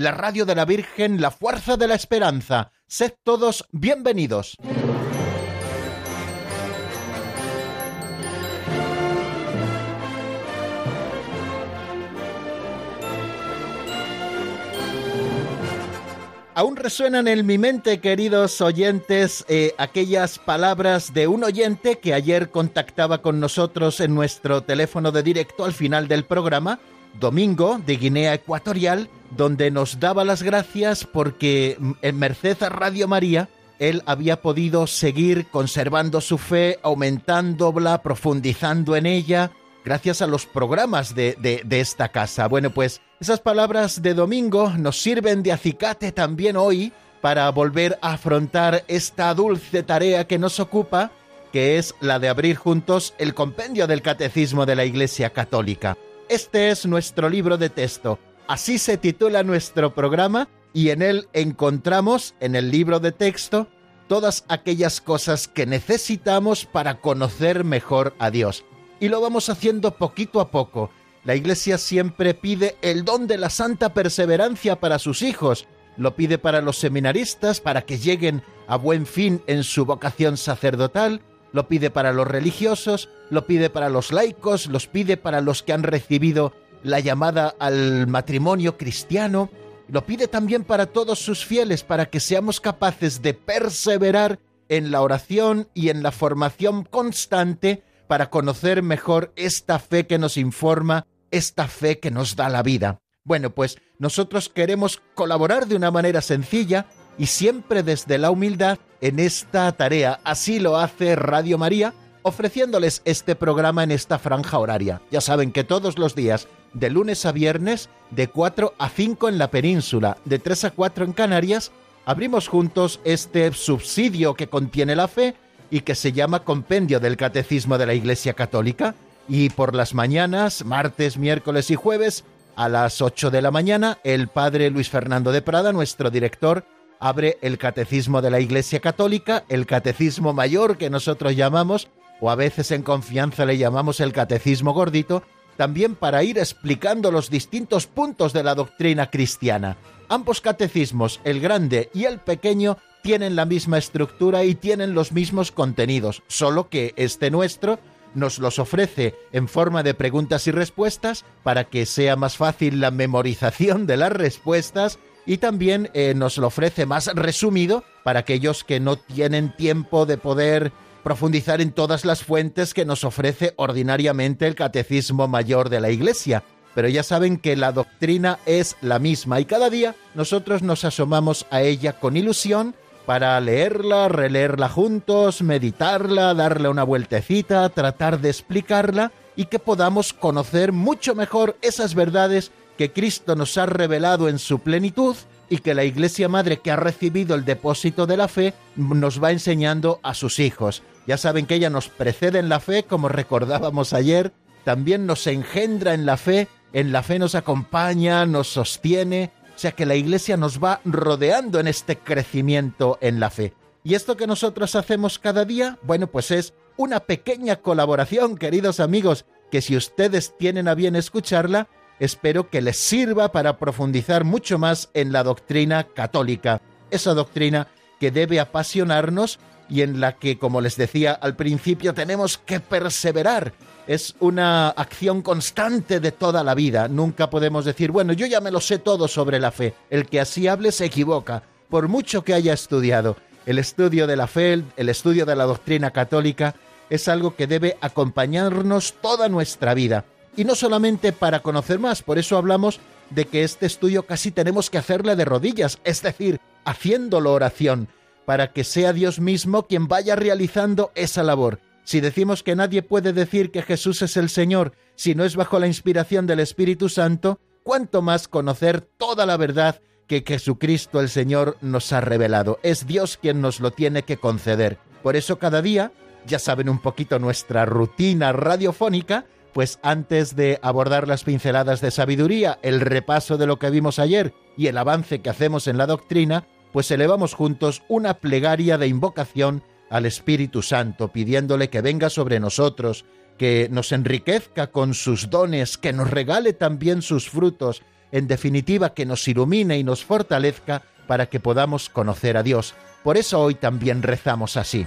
la radio de la Virgen, la fuerza de la esperanza. Sed todos bienvenidos. Aún resuenan en mi mente, queridos oyentes, eh, aquellas palabras de un oyente que ayer contactaba con nosotros en nuestro teléfono de directo al final del programa, Domingo, de Guinea Ecuatorial, donde nos daba las gracias porque mm, en Merced a Radio María él había podido seguir conservando su fe, aumentándola, profundizando en ella, gracias a los programas de, de, esta casa. Bueno, pues esas palabras de domingo nos sirven de acicate también hoy para volver a afrontar esta dulce tarea que nos ocupa, que es la de abrir juntos el compendio del Catecismo de la Iglesia Católica. Este es nuestro libro de texto. Así se titula nuestro programa y en él encontramos, en el libro de texto, todas aquellas cosas que necesitamos para conocer mejor a Dios y lo vamos haciendo poquito a poco. La Iglesia siempre pide el don de la santa perseverancia para sus hijos, lo pide para los seminaristas para que lleguen a buen fin en su vocación sacerdotal, lo pide para los religiosos, lo pide para los laicos, los pide para los que han recibido la llamada al matrimonio cristiano, lo pide también para todos sus fieles, para que seamos capaces de perseverar en la oración y en la formación constante para conocer mejor esta fe que nos informa, esta fe que nos da la vida. Bueno, pues nosotros queremos colaborar de una manera sencilla y siempre desde la humildad en esta tarea. Así lo hace Radio María, ofreciéndoles este programa en esta franja horaria. Ya saben que todos los días, de lunes a viernes, de 4 a 5 en la península, de 3 a 4 en Canarias, abrimos juntos este subsidio que contiene la fe y que se llama Compendio del Catecismo de la Iglesia Católica. Y por las mañanas, martes, miércoles y jueves, a las 8 de la mañana, el padre Luis Fernando de Prada, nuestro director, abre el Catecismo de la Iglesia Católica, el Catecismo Mayor que nosotros llamamos, o a veces en confianza le llamamos el Catecismo Gordito, también para ir explicando los distintos puntos de la doctrina cristiana. Ambos catecismos, el grande y el pequeño, tienen la misma estructura y tienen los mismos contenidos, solo que este nuestro nos los ofrece en forma de preguntas y respuestas para que sea más fácil la memorización de las respuestas y también eh, nos lo ofrece más resumido para aquellos que no tienen tiempo de poder profundizar en todas las fuentes que nos ofrece ordinariamente el Catecismo Mayor de la Iglesia. Pero ya saben que la doctrina es la misma y cada día nosotros nos asomamos a ella con ilusión para leerla, releerla juntos, meditarla, darle una vueltecita, tratar de explicarla y que podamos conocer mucho mejor esas verdades que Cristo nos ha revelado en su plenitud y que la Iglesia Madre que ha recibido el depósito de la fe nos va enseñando a sus hijos. Ya saben que ella nos precede en la fe, como recordábamos ayer, también nos engendra en la fe, en la fe nos acompaña, nos sostiene, o sea que la Iglesia nos va rodeando en este crecimiento en la fe. Y esto que nosotros hacemos cada día, bueno, pues es una pequeña colaboración, queridos amigos, que si ustedes tienen a bien escucharla, espero que les sirva para profundizar mucho más en la doctrina católica, esa doctrina que debe apasionarnos y en la que, como les decía al principio, tenemos que perseverar es una acción constante de toda la vida. Nunca podemos decir, bueno, yo ya me lo sé todo sobre la fe. El que así hable se equivoca, por mucho que haya estudiado. El estudio de la fe, el estudio de la doctrina católica, es algo que debe acompañarnos toda nuestra vida. Y no solamente para conocer más, por eso hablamos de que este estudio casi tenemos que hacerle de rodillas, es decir, haciéndolo oración, para que sea Dios mismo quien vaya realizando esa labor si decimos que nadie puede decir que Jesús es el Señor si no es bajo la inspiración del Espíritu Santo, cuánto más conocer toda la verdad que Jesucristo el Señor nos ha revelado. Es Dios quien nos lo tiene que conceder. Por eso cada día, ya saben un poquito nuestra rutina radiofónica, pues antes de abordar las pinceladas de sabiduría, el repaso de lo que vimos ayer y el avance que hacemos en la doctrina, pues elevamos juntos una plegaria de invocación al Espíritu Santo, pidiéndole que venga sobre nosotros, que nos enriquezca con sus dones, que nos regale también sus frutos, en definitiva que nos ilumine y nos fortalezca para que podamos conocer a Dios. Por eso hoy también rezamos así.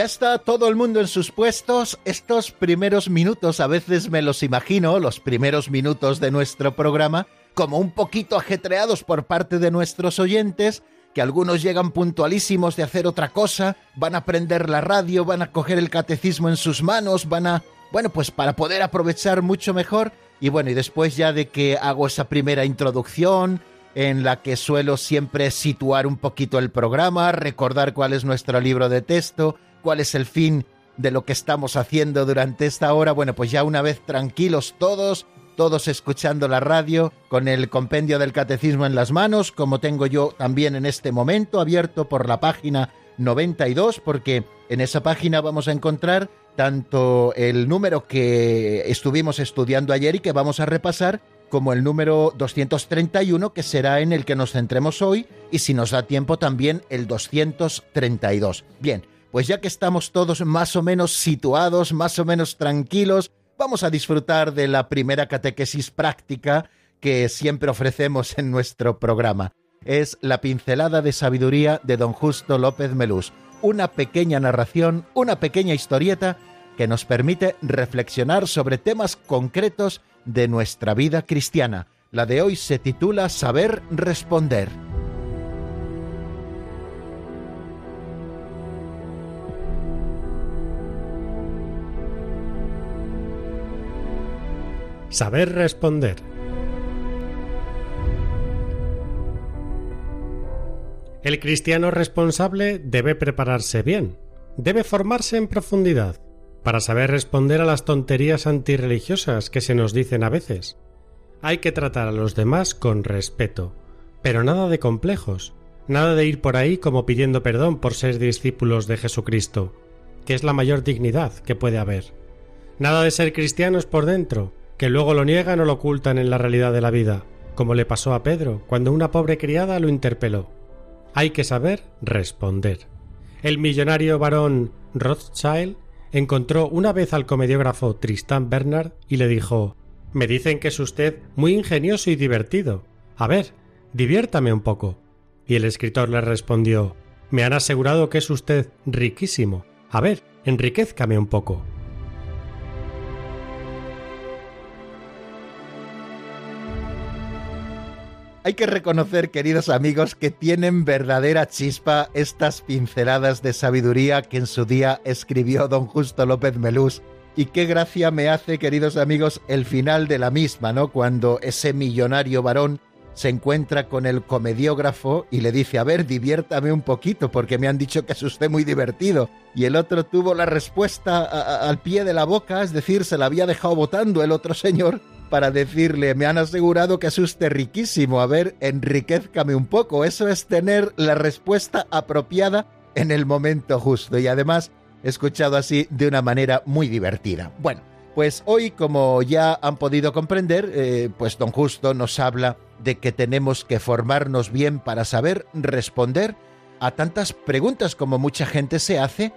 Ya está todo el mundo en sus puestos. Estos primeros minutos a veces me los imagino, los primeros minutos de nuestro programa, como un poquito ajetreados por parte de nuestros oyentes, que algunos llegan puntualísimos de hacer otra cosa, van a prender la radio, van a coger el catecismo en sus manos, van a... Bueno, pues para poder aprovechar mucho mejor. Y bueno, y después ya de que hago esa primera introducción, en la que suelo siempre situar un poquito el programa, recordar cuál es nuestro libro de texto, cuál es el fin de lo que estamos haciendo durante esta hora. Bueno, pues ya una vez tranquilos todos, todos escuchando la radio, con el compendio del catecismo en las manos, como tengo yo también en este momento, abierto por la página 92, porque en esa página vamos a encontrar tanto el número que estuvimos estudiando ayer y que vamos a repasar, como el número 231, que será en el que nos centremos hoy, y si nos da tiempo también el 232. Bien, pues ya que estamos todos más o menos situados, más o menos tranquilos, vamos a disfrutar de la primera catequesis práctica que siempre ofrecemos en nuestro programa. Es la pincelada de sabiduría de don Justo López Melús, una pequeña narración, una pequeña historieta que nos permite reflexionar sobre temas concretos de nuestra vida cristiana. La de hoy se titula Saber responder. Saber responder. El cristiano responsable debe prepararse bien, debe formarse en profundidad, para saber responder a las tonterías antirreligiosas que se nos dicen a veces. Hay que tratar a los demás con respeto, pero nada de complejos, nada de ir por ahí como pidiendo perdón por ser discípulos de Jesucristo, que es la mayor dignidad que puede haber. Nada de ser cristianos por dentro, que luego lo niegan o lo ocultan en la realidad de la vida, como le pasó a Pedro cuando una pobre criada lo interpeló. Hay que saber responder. El millonario varón Rothschild encontró una vez al comediógrafo Tristan Bernard y le dijo Me dicen que es usted muy ingenioso y divertido. A ver, diviértame un poco. Y el escritor le respondió Me han asegurado que es usted riquísimo. A ver, enriquezcame un poco. Hay que reconocer, queridos amigos, que tienen verdadera chispa estas pinceladas de sabiduría que en su día escribió don Justo López Melús. Y qué gracia me hace, queridos amigos, el final de la misma, ¿no? Cuando ese millonario varón se encuentra con el comediógrafo y le dice, a ver, diviértame un poquito porque me han dicho que es usted muy divertido. Y el otro tuvo la respuesta al pie de la boca, es decir, se la había dejado votando el otro señor para decirle, me han asegurado que es usted riquísimo, a ver, enriquezcame un poco. Eso es tener la respuesta apropiada en el momento justo y además escuchado así de una manera muy divertida. Bueno, pues hoy, como ya han podido comprender, eh, pues don Justo nos habla de que tenemos que formarnos bien para saber responder a tantas preguntas como mucha gente se hace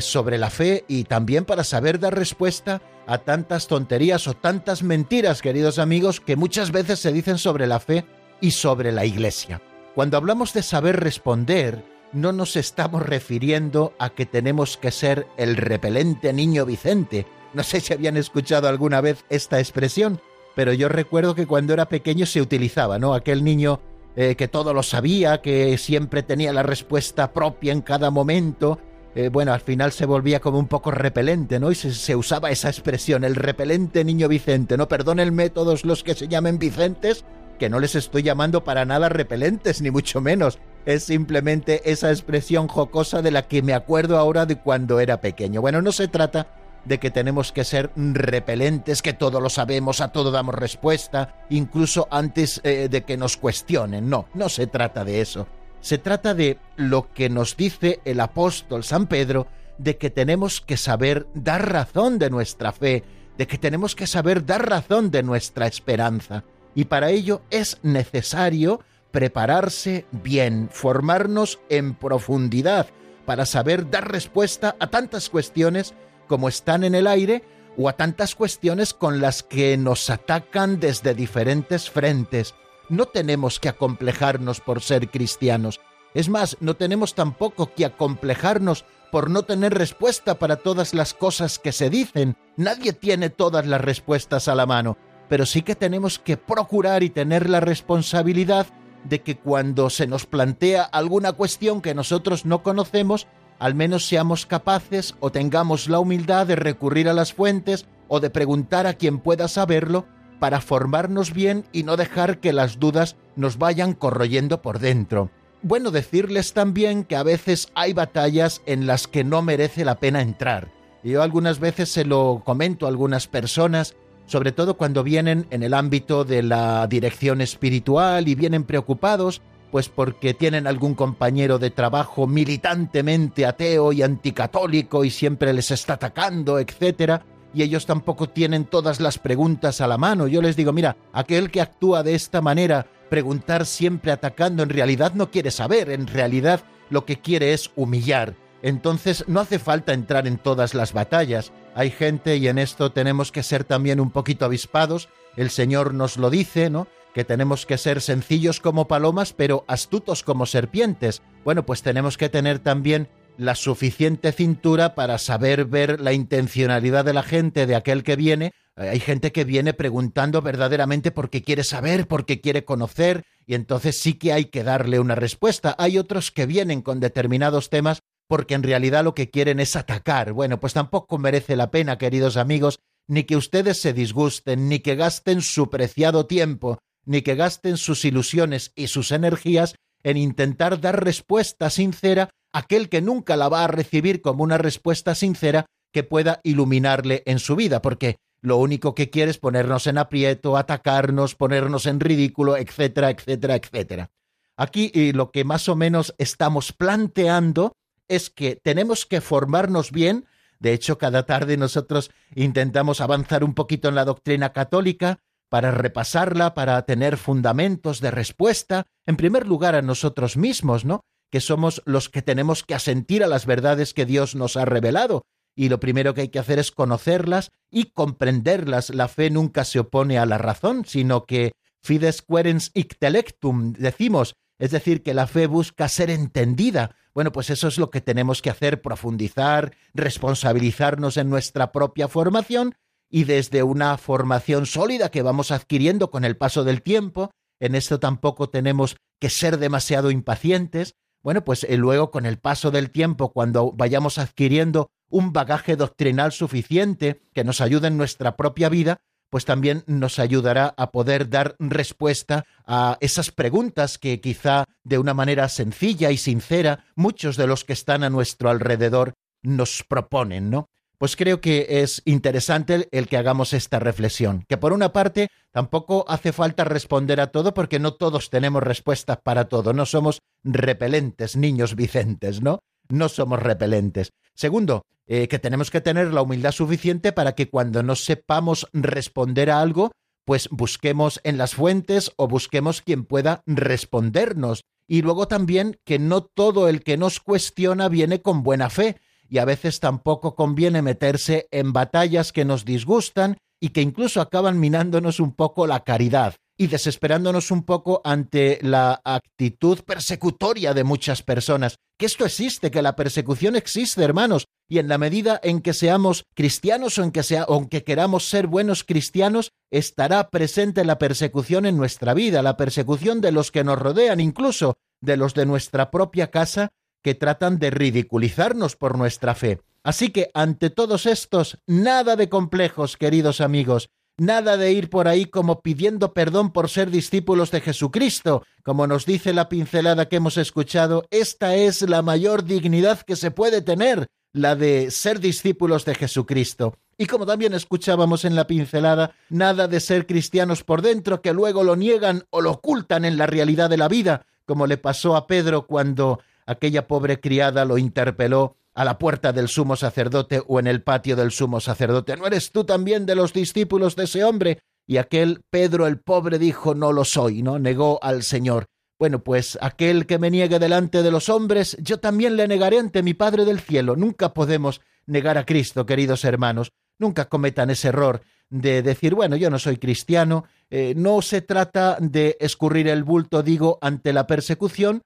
sobre la fe y también para saber dar respuesta a tantas tonterías o tantas mentiras, queridos amigos, que muchas veces se dicen sobre la fe y sobre la Iglesia. Cuando hablamos de saber responder, no nos estamos refiriendo a que tenemos que ser el repelente niño Vicente. No sé si habían escuchado alguna vez esta expresión, pero yo recuerdo que cuando era pequeño se utilizaba, ¿no? Aquel niño eh, que todo lo sabía, que siempre tenía la respuesta propia en cada momento. Eh, bueno, al final se volvía como un poco repelente, ¿no? Y se, se, usaba esa expresión, el repelente niño Vicente, ¿no? Perdónenme todos los que se llamen Vicentes, que no les estoy llamando para nada repelentes, ni mucho menos. Es simplemente esa expresión jocosa de la que me acuerdo ahora de cuando era pequeño. Bueno, no se trata de que tenemos que ser repelentes, que todo lo sabemos, a todo damos respuesta, incluso antes eh, de que nos cuestionen. No, no se trata de eso. Se trata de lo que nos dice el apóstol San Pedro, de que tenemos que saber dar razón de nuestra fe, de que tenemos que saber dar razón de nuestra esperanza y para ello es necesario prepararse bien, formarnos en profundidad para saber dar respuesta a tantas cuestiones como están en el aire o a tantas cuestiones con las que nos atacan desde diferentes frentes. No tenemos que acomplejarnos por ser cristianos. Es más, no tenemos tampoco que acomplejarnos por no tener respuesta para todas las cosas que se dicen. Nadie tiene todas las respuestas a la mano pero sí que tenemos que procurar y tener la responsabilidad de que cuando se nos plantea alguna cuestión que nosotros no conocemos, al menos seamos capaces o tengamos la humildad de recurrir a las fuentes o de preguntar a quien pueda saberlo para formarnos bien y no dejar que las dudas nos vayan corroyendo por dentro. Bueno decirles también que a veces hay batallas en las que no merece la pena entrar. Yo algunas veces se lo comento a algunas personas sobre todo cuando vienen en el ámbito de la dirección espiritual y vienen preocupados, pues porque tienen algún compañero de trabajo militantemente ateo y anticatólico y siempre les está atacando, etcétera, y ellos tampoco tienen todas las preguntas a la mano. Yo les digo, mira, aquel que actúa de esta manera, preguntar siempre atacando, en realidad no quiere saber, en realidad lo que quiere es humillar. Entonces no hace falta entrar en todas las batallas. Hay gente, y en esto tenemos que ser también un poquito avispados, el Señor nos lo dice, ¿no? Que tenemos que ser sencillos como palomas, pero astutos como serpientes. Bueno, pues tenemos que tener también la suficiente cintura para saber ver la intencionalidad de la gente, de aquel que viene. Hay gente que viene preguntando verdaderamente porque quiere saber, porque quiere conocer, y entonces sí que hay que darle una respuesta. Hay otros que vienen con determinados temas porque en realidad lo que quieren es atacar. Bueno, pues tampoco merece la pena, queridos amigos, ni que ustedes se disgusten, ni que gasten su preciado tiempo, ni que gasten sus ilusiones y sus energías en intentar dar respuesta sincera a aquel que nunca la va a recibir como una respuesta sincera que pueda iluminarle en su vida, porque lo único que quiere es ponernos en aprieto, atacarnos, ponernos en ridículo, etcétera, etcétera, etcétera. Aquí y lo que más o menos estamos planteando es que tenemos que formarnos bien. De hecho, cada tarde nosotros intentamos avanzar un poquito en la doctrina católica para repasarla, para tener fundamentos de respuesta, en primer lugar a nosotros mismos, ¿no? Que somos los que tenemos que asentir a las verdades que Dios nos ha revelado. Y lo primero que hay que hacer es conocerlas y comprenderlas. La fe nunca se opone a la razón, sino que fides querens ictelectum, decimos, es decir, que la fe busca ser entendida, bueno, pues eso es lo que tenemos que hacer, profundizar, responsabilizarnos en nuestra propia formación y desde una formación sólida que vamos adquiriendo con el paso del tiempo, en esto tampoco tenemos que ser demasiado impacientes, bueno, pues eh, luego con el paso del tiempo, cuando vayamos adquiriendo un bagaje doctrinal suficiente que nos ayude en nuestra propia vida, pues también nos ayudará a poder dar respuesta a esas preguntas que quizá de una manera sencilla y sincera muchos de los que están a nuestro alrededor nos proponen, ¿no? Pues creo que es interesante el que hagamos esta reflexión, que por una parte tampoco hace falta responder a todo porque no todos tenemos respuestas para todo, no somos repelentes niños Vicentes, ¿no? No somos repelentes. Segundo, eh, que tenemos que tener la humildad suficiente para que cuando no sepamos responder a algo, pues busquemos en las fuentes o busquemos quien pueda respondernos. Y luego también que no todo el que nos cuestiona viene con buena fe. Y a veces tampoco conviene meterse en batallas que nos disgustan y que incluso acaban minándonos un poco la caridad y desesperándonos un poco ante la actitud persecutoria de muchas personas. Que esto existe, que la persecución existe, hermanos, y en la medida en que seamos cristianos o en que sea, aunque queramos ser buenos cristianos, estará presente la persecución en nuestra vida, la persecución de los que nos rodean, incluso de los de nuestra propia casa, que tratan de ridiculizarnos por nuestra fe. Así que ante todos estos, nada de complejos, queridos amigos, nada de ir por ahí como pidiendo perdón por ser discípulos de Jesucristo. Como nos dice la pincelada que hemos escuchado, esta es la mayor dignidad que se puede tener, la de ser discípulos de Jesucristo. Y como también escuchábamos en la pincelada, nada de ser cristianos por dentro que luego lo niegan o lo ocultan en la realidad de la vida, como le pasó a Pedro cuando aquella pobre criada lo interpeló a la puerta del sumo sacerdote o en el patio del sumo sacerdote. ¿No eres tú también de los discípulos de ese hombre? Y aquel Pedro el pobre dijo, no lo soy, ¿no? Negó al Señor. Bueno, pues aquel que me niegue delante de los hombres, yo también le negaré ante mi Padre del cielo. Nunca podemos negar a Cristo, queridos hermanos. Nunca cometan ese error de decir, bueno, yo no soy cristiano. Eh, no se trata de escurrir el bulto, digo, ante la persecución,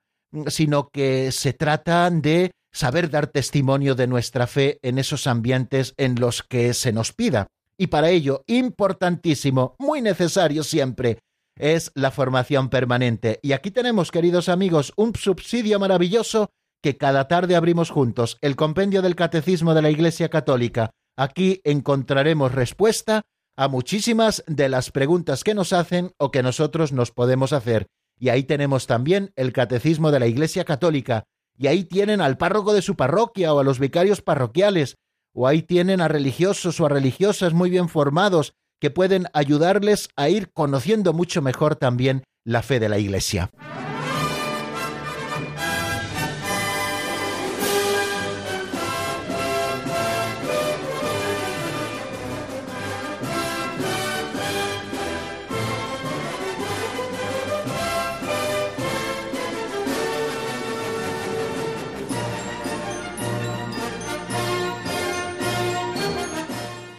sino que se trata de saber dar testimonio de nuestra fe en esos ambientes en los que se nos pida. Y para ello, importantísimo, muy necesario siempre, es la formación permanente. Y aquí tenemos, queridos amigos, un subsidio maravilloso que cada tarde abrimos juntos, el compendio del Catecismo de la Iglesia Católica. Aquí encontraremos respuesta a muchísimas de las preguntas que nos hacen o que nosotros nos podemos hacer. Y ahí tenemos también el Catecismo de la Iglesia Católica, y ahí tienen al párroco de su parroquia o a los vicarios parroquiales, o ahí tienen a religiosos o a religiosas muy bien formados que pueden ayudarles a ir conociendo mucho mejor también la fe de la Iglesia.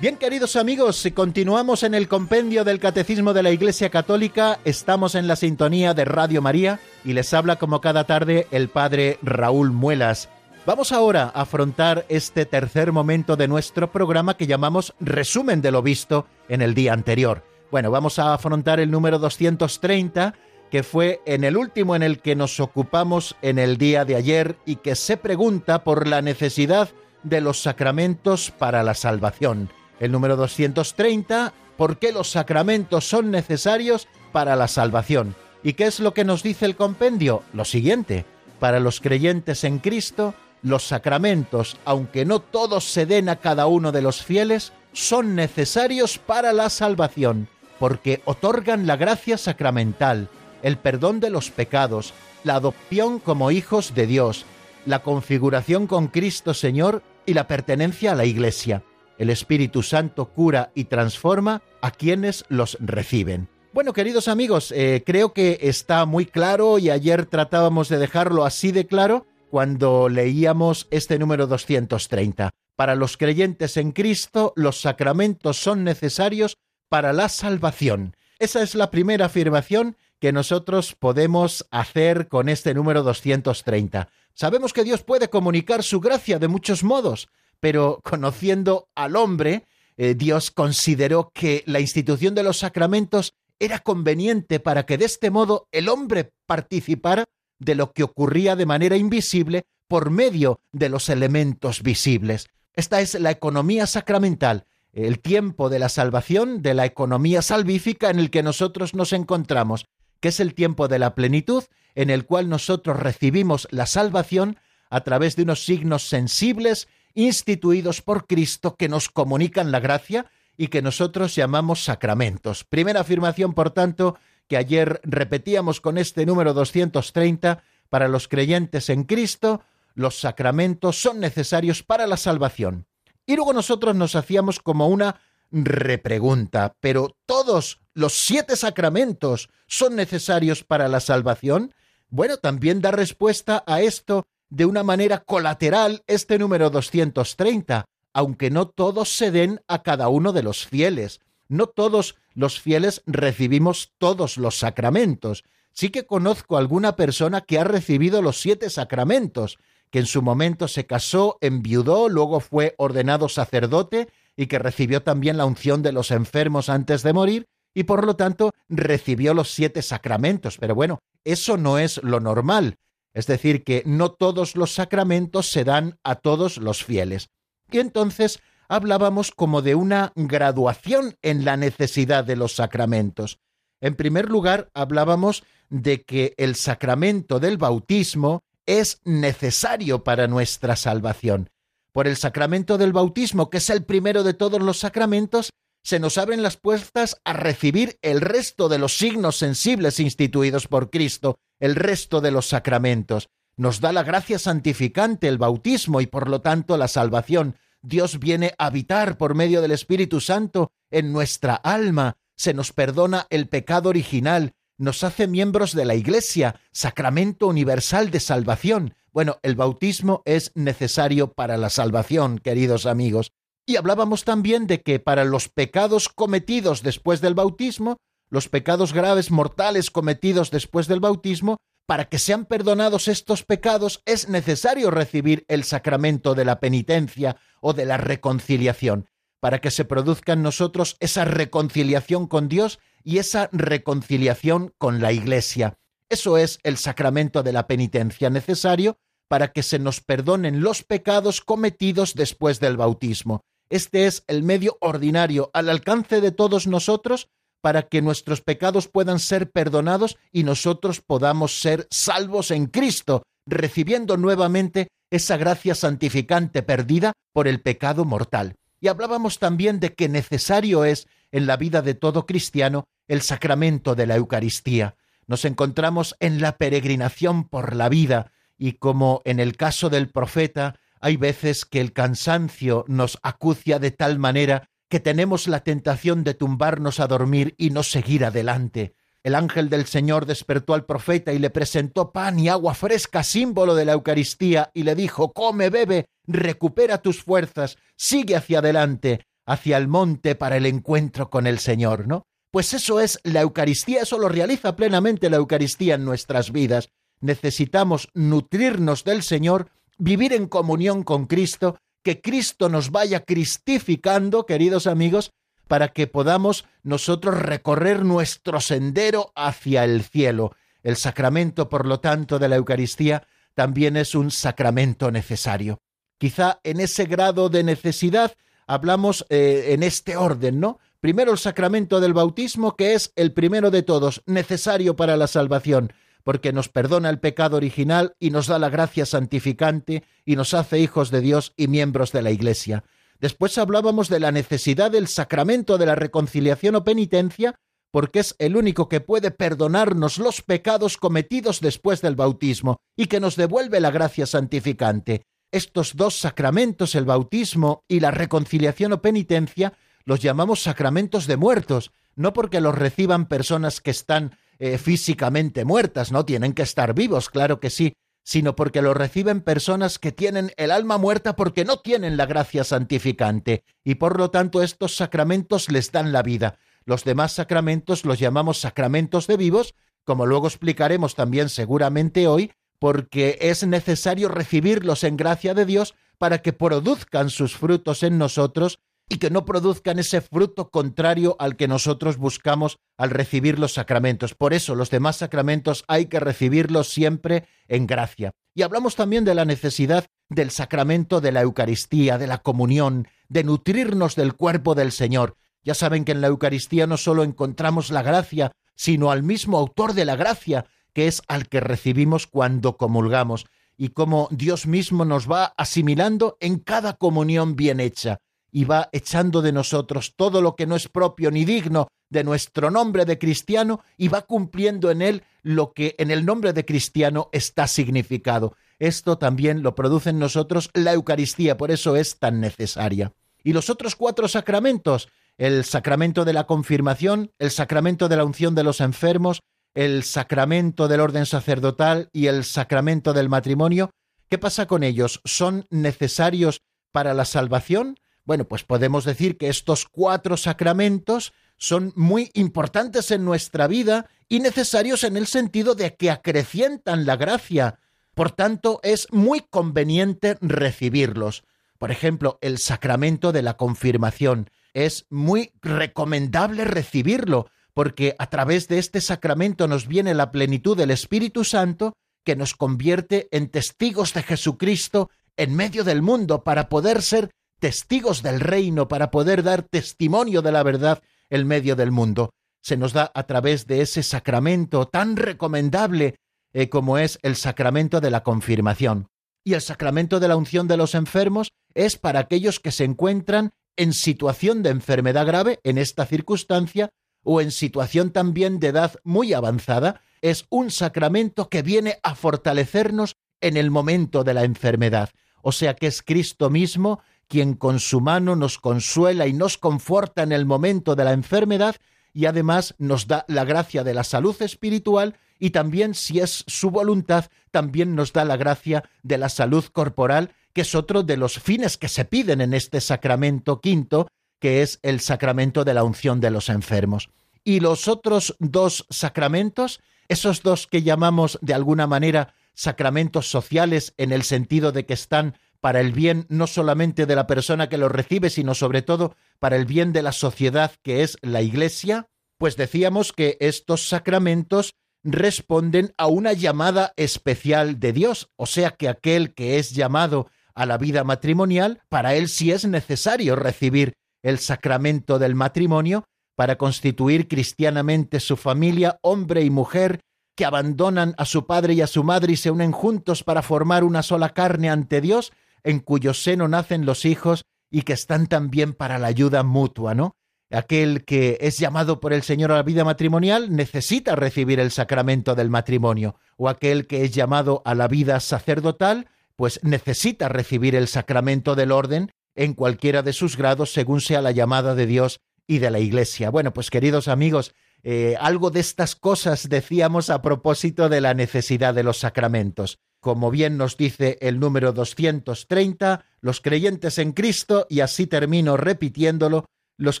Bien, queridos amigos, si continuamos en el compendio del Catecismo de la Iglesia Católica, estamos en la sintonía de Radio María y les habla como cada tarde el Padre Raúl Muelas. Vamos ahora a afrontar este tercer momento de nuestro programa que llamamos resumen de lo visto en el día anterior. Bueno, vamos a afrontar el número 230, que fue en el último en el que nos ocupamos en el día de ayer y que se pregunta por la necesidad de los sacramentos para la salvación. El número 230, ¿por qué los sacramentos son necesarios para la salvación? ¿Y qué es lo que nos dice el compendio? Lo siguiente, para los creyentes en Cristo, los sacramentos, aunque no todos se den a cada uno de los fieles, son necesarios para la salvación, porque otorgan la gracia sacramental, el perdón de los pecados, la adopción como hijos de Dios, la configuración con Cristo Señor y la pertenencia a la Iglesia. El Espíritu Santo cura y transforma a quienes los reciben. Bueno, queridos amigos, eh, creo que está muy claro y ayer tratábamos de dejarlo así de claro cuando leíamos este número 230. Para los creyentes en Cristo, los sacramentos son necesarios para la salvación. Esa es la primera afirmación que nosotros podemos hacer con este número 230. Sabemos que Dios puede comunicar su gracia de muchos modos, pero conociendo al hombre, eh, Dios consideró que la institución de los sacramentos era conveniente para que de este modo el hombre participara de lo que ocurría de manera invisible por medio de los elementos visibles. Esta es la economía sacramental, el tiempo de la salvación, de la economía salvífica en el que nosotros nos encontramos, que es el tiempo de la plenitud en el cual nosotros recibimos la salvación a través de unos signos sensibles instituidos por Cristo que nos comunican la gracia y que nosotros llamamos sacramentos. Primera afirmación, por tanto, que ayer repetíamos con este número 230, para los creyentes en Cristo, los sacramentos son necesarios para la salvación. Y luego nosotros nos hacíamos como una repregunta, pero todos los siete sacramentos son necesarios para la salvación. Bueno, también da respuesta a esto de una manera colateral este número 230, aunque no todos se den a cada uno de los fieles. No todos los fieles recibimos todos los sacramentos. Sí que conozco alguna persona que ha recibido los siete sacramentos, que en su momento se casó, enviudó, luego fue ordenado sacerdote y que recibió también la unción de los enfermos antes de morir y por lo tanto recibió los siete sacramentos. Pero bueno, eso no es lo normal. Es decir, que no todos los sacramentos se dan a todos los fieles. Y entonces hablábamos como de una graduación en la necesidad de los sacramentos. En primer lugar, hablábamos de que el sacramento del bautismo es necesario para nuestra salvación. Por el sacramento del bautismo, que es el primero de todos los sacramentos, se nos abren las puertas a recibir el resto de los signos sensibles instituidos por Cristo, el resto de los sacramentos. Nos da la gracia santificante el bautismo y por lo tanto la salvación. Dios viene a habitar por medio del Espíritu Santo en nuestra alma, se nos perdona el pecado original, nos hace miembros de la Iglesia, sacramento universal de salvación. Bueno, el bautismo es necesario para la salvación, queridos amigos. Y hablábamos también de que para los pecados cometidos después del bautismo, los pecados graves mortales cometidos después del bautismo, para que sean perdonados estos pecados es necesario recibir el sacramento de la penitencia o de la reconciliación, para que se produzca en nosotros esa reconciliación con Dios y esa reconciliación con la Iglesia. Eso es el sacramento de la penitencia necesario para que se nos perdonen los pecados cometidos después del bautismo. Este es el medio ordinario al alcance de todos nosotros para que nuestros pecados puedan ser perdonados y nosotros podamos ser salvos en Cristo, recibiendo nuevamente esa gracia santificante perdida por el pecado mortal. Y hablábamos también de que necesario es en la vida de todo cristiano el sacramento de la Eucaristía. Nos encontramos en la peregrinación por la vida y como en el caso del profeta, hay veces que el cansancio nos acucia de tal manera que tenemos la tentación de tumbarnos a dormir y no seguir adelante. El ángel del Señor despertó al profeta y le presentó pan y agua fresca, símbolo de la Eucaristía, y le dijo Come, bebe, recupera tus fuerzas, sigue hacia adelante, hacia el monte para el encuentro con el Señor, ¿no? Pues eso es la Eucaristía, eso lo realiza plenamente la Eucaristía en nuestras vidas. Necesitamos nutrirnos del Señor vivir en comunión con Cristo, que Cristo nos vaya cristificando, queridos amigos, para que podamos nosotros recorrer nuestro sendero hacia el cielo. El sacramento, por lo tanto, de la Eucaristía también es un sacramento necesario. Quizá en ese grado de necesidad hablamos eh, en este orden, ¿no? Primero el sacramento del bautismo, que es el primero de todos, necesario para la salvación porque nos perdona el pecado original y nos da la gracia santificante y nos hace hijos de Dios y miembros de la Iglesia. Después hablábamos de la necesidad del sacramento de la reconciliación o penitencia, porque es el único que puede perdonarnos los pecados cometidos después del bautismo y que nos devuelve la gracia santificante. Estos dos sacramentos, el bautismo y la reconciliación o penitencia, los llamamos sacramentos de muertos, no porque los reciban personas que están eh, físicamente muertas, no tienen que estar vivos, claro que sí, sino porque lo reciben personas que tienen el alma muerta porque no tienen la gracia santificante, y por lo tanto estos sacramentos les dan la vida. Los demás sacramentos los llamamos sacramentos de vivos, como luego explicaremos también seguramente hoy, porque es necesario recibirlos en gracia de Dios para que produzcan sus frutos en nosotros y que no produzcan ese fruto contrario al que nosotros buscamos al recibir los sacramentos. Por eso los demás sacramentos hay que recibirlos siempre en gracia. Y hablamos también de la necesidad del sacramento de la Eucaristía, de la comunión, de nutrirnos del cuerpo del Señor. Ya saben que en la Eucaristía no solo encontramos la gracia, sino al mismo autor de la gracia, que es al que recibimos cuando comulgamos, y como Dios mismo nos va asimilando en cada comunión bien hecha y va echando de nosotros todo lo que no es propio ni digno de nuestro nombre de cristiano y va cumpliendo en él lo que en el nombre de cristiano está significado. Esto también lo produce en nosotros la Eucaristía, por eso es tan necesaria. Y los otros cuatro sacramentos, el sacramento de la confirmación, el sacramento de la unción de los enfermos, el sacramento del orden sacerdotal y el sacramento del matrimonio, ¿Qué pasa con ellos? ¿Son necesarios para la salvación? Bueno, pues podemos decir que estos cuatro sacramentos son muy importantes en nuestra vida y necesarios en el sentido de que acrecientan la gracia. Por tanto, es muy conveniente recibirlos. Por ejemplo, el sacramento de la confirmación. Es muy recomendable recibirlo, porque a través de este sacramento nos viene la plenitud del Espíritu Santo que nos convierte en testigos de Jesucristo en medio del mundo para poder ser testigos del reino, para poder dar testimonio de la verdad en medio del mundo. Se nos da a través de ese sacramento tan recomendable eh, como es el sacramento de la confirmación. Y el sacramento de la unción de los enfermos es para aquellos que se encuentran en situación de enfermedad grave en esta circunstancia o en situación también de edad muy avanzada, es un sacramento que viene a fortalecernos en el momento de la enfermedad. O sea que es Cristo mismo quien con su mano nos consuela y nos conforta en el momento de la enfermedad y además nos da la gracia de la salud espiritual y también, si es su voluntad, también nos da la gracia de la salud corporal, que es otro de los fines que se piden en este sacramento quinto, que es el sacramento de la unción de los enfermos. Y los otros dos sacramentos, esos dos que llamamos de alguna manera sacramentos sociales en el sentido de que están para el bien no solamente de la persona que lo recibe, sino sobre todo para el bien de la sociedad que es la Iglesia, pues decíamos que estos sacramentos responden a una llamada especial de Dios, o sea que aquel que es llamado a la vida matrimonial, para él sí es necesario recibir el sacramento del matrimonio para constituir cristianamente su familia, hombre y mujer, que abandonan a su padre y a su madre y se unen juntos para formar una sola carne ante Dios, en cuyo seno nacen los hijos y que están también para la ayuda mutua, ¿no? Aquel que es llamado por el Señor a la vida matrimonial necesita recibir el sacramento del matrimonio, o aquel que es llamado a la vida sacerdotal, pues necesita recibir el sacramento del orden en cualquiera de sus grados según sea la llamada de Dios y de la Iglesia. Bueno, pues queridos amigos, eh, algo de estas cosas decíamos a propósito de la necesidad de los sacramentos como bien nos dice el número 230, los creyentes en Cristo, y así termino repitiéndolo, los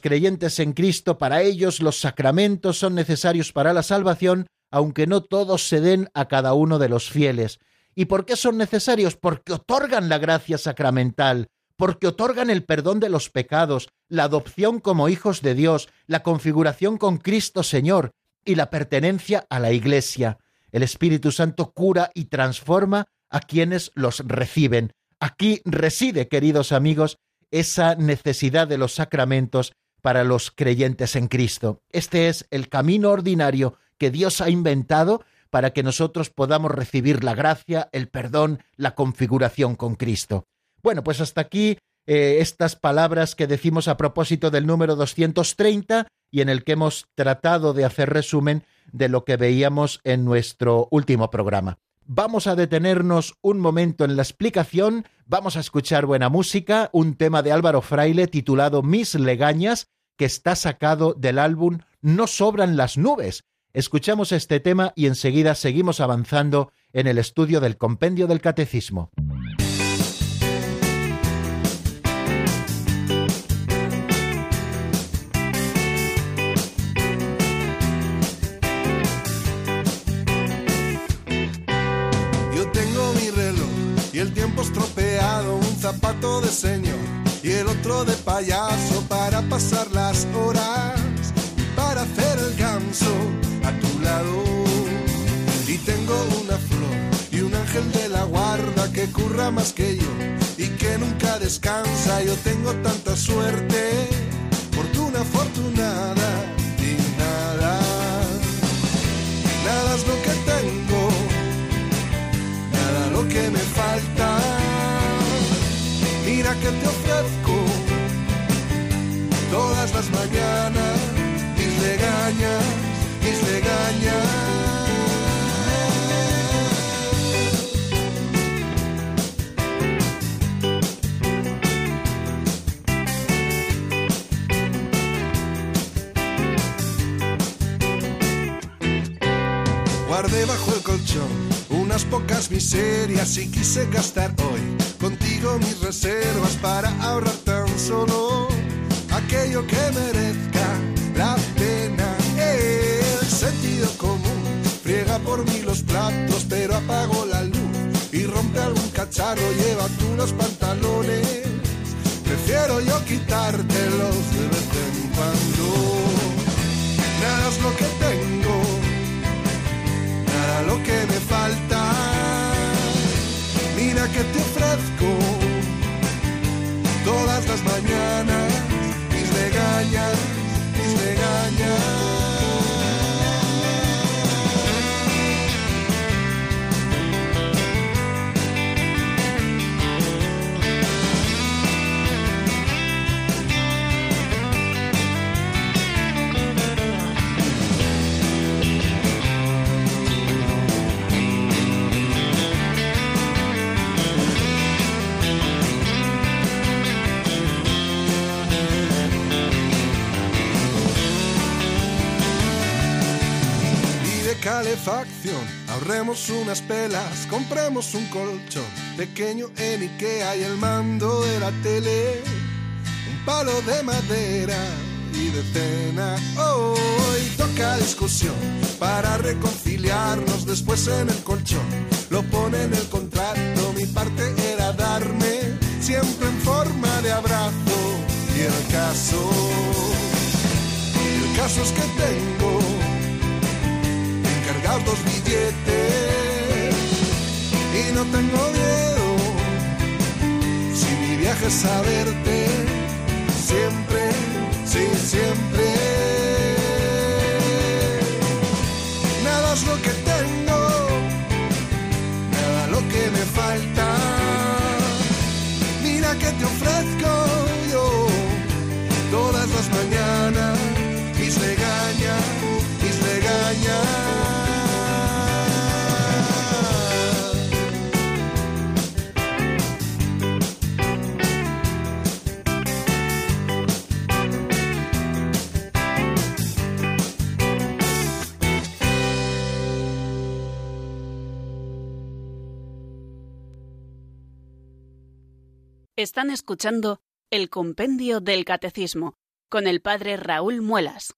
creyentes en Cristo, para ellos los sacramentos son necesarios para la salvación, aunque no todos se den a cada uno de los fieles. ¿Y por qué son necesarios? Porque otorgan la gracia sacramental, porque otorgan el perdón de los pecados, la adopción como hijos de Dios, la configuración con Cristo Señor y la pertenencia a la Iglesia. El Espíritu Santo cura y transforma a quienes los reciben. Aquí reside, queridos amigos, esa necesidad de los sacramentos para los creyentes en Cristo. Este es el camino ordinario que Dios ha inventado para que nosotros podamos recibir la gracia, el perdón, la configuración con Cristo. Bueno, pues hasta aquí eh, estas palabras que decimos a propósito del número 230 y en el que hemos tratado de hacer resumen de lo que veíamos en nuestro último programa. Vamos a detenernos un momento en la explicación, vamos a escuchar buena música, un tema de Álvaro Fraile titulado Mis legañas, que está sacado del álbum No sobran las nubes. Escuchamos este tema y enseguida seguimos avanzando en el estudio del compendio del catecismo. De señor y el otro de payaso para pasar las horas, para hacer el ganso a tu lado. Y tengo una flor y un ángel de la guarda que curra más que yo y que nunca descansa. Yo tengo tanta suerte, fortuna afortunada que te ofrezco todas las mañanas mis legañas, mis legañas. Guardé bajo el colchón unas pocas miserias y quise gastar hoy contigo mis reservas para ahorrar tan solo aquello que merezca la pena. El sentido común friega por mí los platos, pero apago la luz y rompe algún cacharro, lleva tú los pantalones. Prefiero yo quitártelos de vez en cuando. Nada es lo que tengo, nada lo que me falta. Que te ofrezco todas las mañanas mis legañas, mis legañas. Calefacción. Ahorremos unas pelas, compremos un colchón pequeño en Ikea y el mando de la tele. Un palo de madera y de cena. Hoy toca discusión para reconciliarnos después en el colchón. Lo pone en el contrato, mi parte era darme siempre en forma de abrazo. Y el caso, el caso es que tengo dos billetes y no tengo miedo si mi viaje es a verte siempre, sí, siempre. Nada es lo que tengo, nada lo que me falta. Mira que te ofrezco yo todas las mañanas Están escuchando el Compendio del Catecismo con el Padre Raúl Muelas.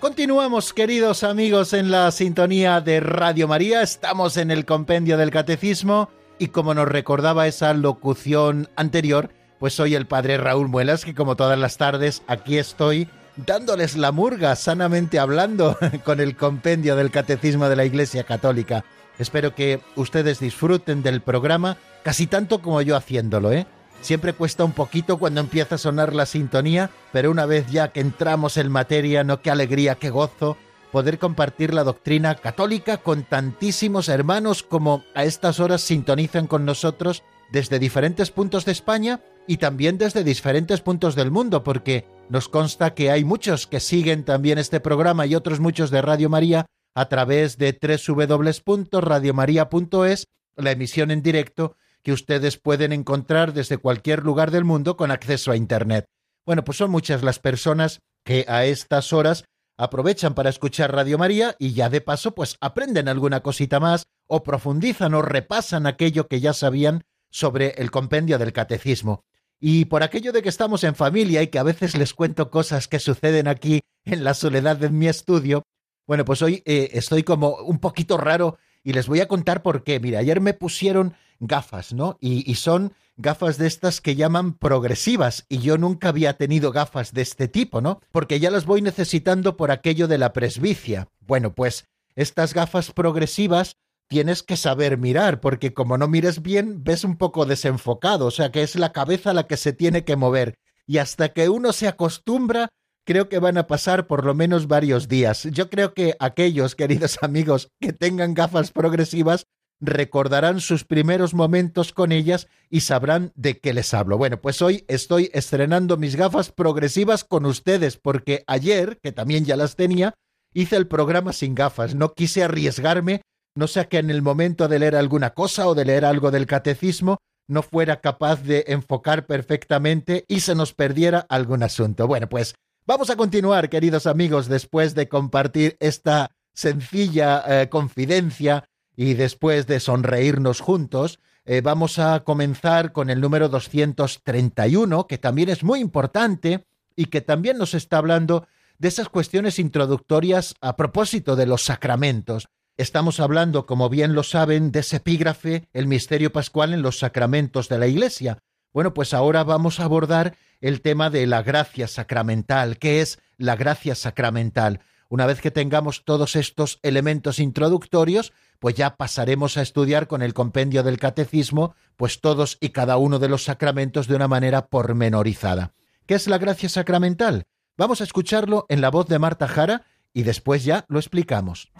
Continuamos, queridos amigos, en la sintonía de Radio María. Estamos en el Compendio del Catecismo y como nos recordaba esa locución anterior, pues soy el padre Raúl Muelas, que como todas las tardes aquí estoy dándoles la murga, sanamente hablando, con el compendio del Catecismo de la Iglesia Católica. Espero que ustedes disfruten del programa casi tanto como yo haciéndolo, ¿eh? Siempre cuesta un poquito cuando empieza a sonar la sintonía, pero una vez ya que entramos en materia, no qué alegría, qué gozo, poder compartir la doctrina católica con tantísimos hermanos como a estas horas sintonizan con nosotros desde diferentes puntos de España y también desde diferentes puntos del mundo, porque nos consta que hay muchos que siguen también este programa y otros muchos de Radio María a través de www.radiomaria.es, la emisión en directo que ustedes pueden encontrar desde cualquier lugar del mundo con acceso a Internet. Bueno, pues son muchas las personas que a estas horas aprovechan para escuchar Radio María y ya de paso pues aprenden alguna cosita más o profundizan o repasan aquello que ya sabían sobre el compendio del catecismo. Y por aquello de que estamos en familia y que a veces les cuento cosas que suceden aquí en la soledad de mi estudio, bueno, pues hoy eh, estoy como un poquito raro y les voy a contar por qué. Mira, ayer me pusieron gafas, ¿no? Y, y son gafas de estas que llaman progresivas y yo nunca había tenido gafas de este tipo, ¿no? Porque ya las voy necesitando por aquello de la presbicia. Bueno, pues estas gafas progresivas tienes que saber mirar, porque como no mires bien, ves un poco desenfocado, o sea que es la cabeza la que se tiene que mover. Y hasta que uno se acostumbra, creo que van a pasar por lo menos varios días. Yo creo que aquellos, queridos amigos, que tengan gafas progresivas, recordarán sus primeros momentos con ellas y sabrán de qué les hablo. Bueno, pues hoy estoy estrenando mis gafas progresivas con ustedes porque ayer, que también ya las tenía, hice el programa sin gafas. No quise arriesgarme no sea que en el momento de leer alguna cosa o de leer algo del catecismo no fuera capaz de enfocar perfectamente y se nos perdiera algún asunto. Bueno, pues vamos a continuar, queridos amigos, después de compartir esta sencilla eh, confidencia y después de sonreírnos juntos, eh, vamos a comenzar con el número 231, que también es muy importante y que también nos está hablando de esas cuestiones introductorias a propósito de los sacramentos. Estamos hablando, como bien lo saben, de ese epígrafe, el misterio pascual en los sacramentos de la Iglesia. Bueno, pues ahora vamos a abordar el tema de la gracia sacramental. ¿Qué es la gracia sacramental? Una vez que tengamos todos estos elementos introductorios, pues ya pasaremos a estudiar con el compendio del catecismo, pues todos y cada uno de los sacramentos de una manera pormenorizada. ¿Qué es la gracia sacramental? Vamos a escucharlo en la voz de Marta Jara y después ya lo explicamos.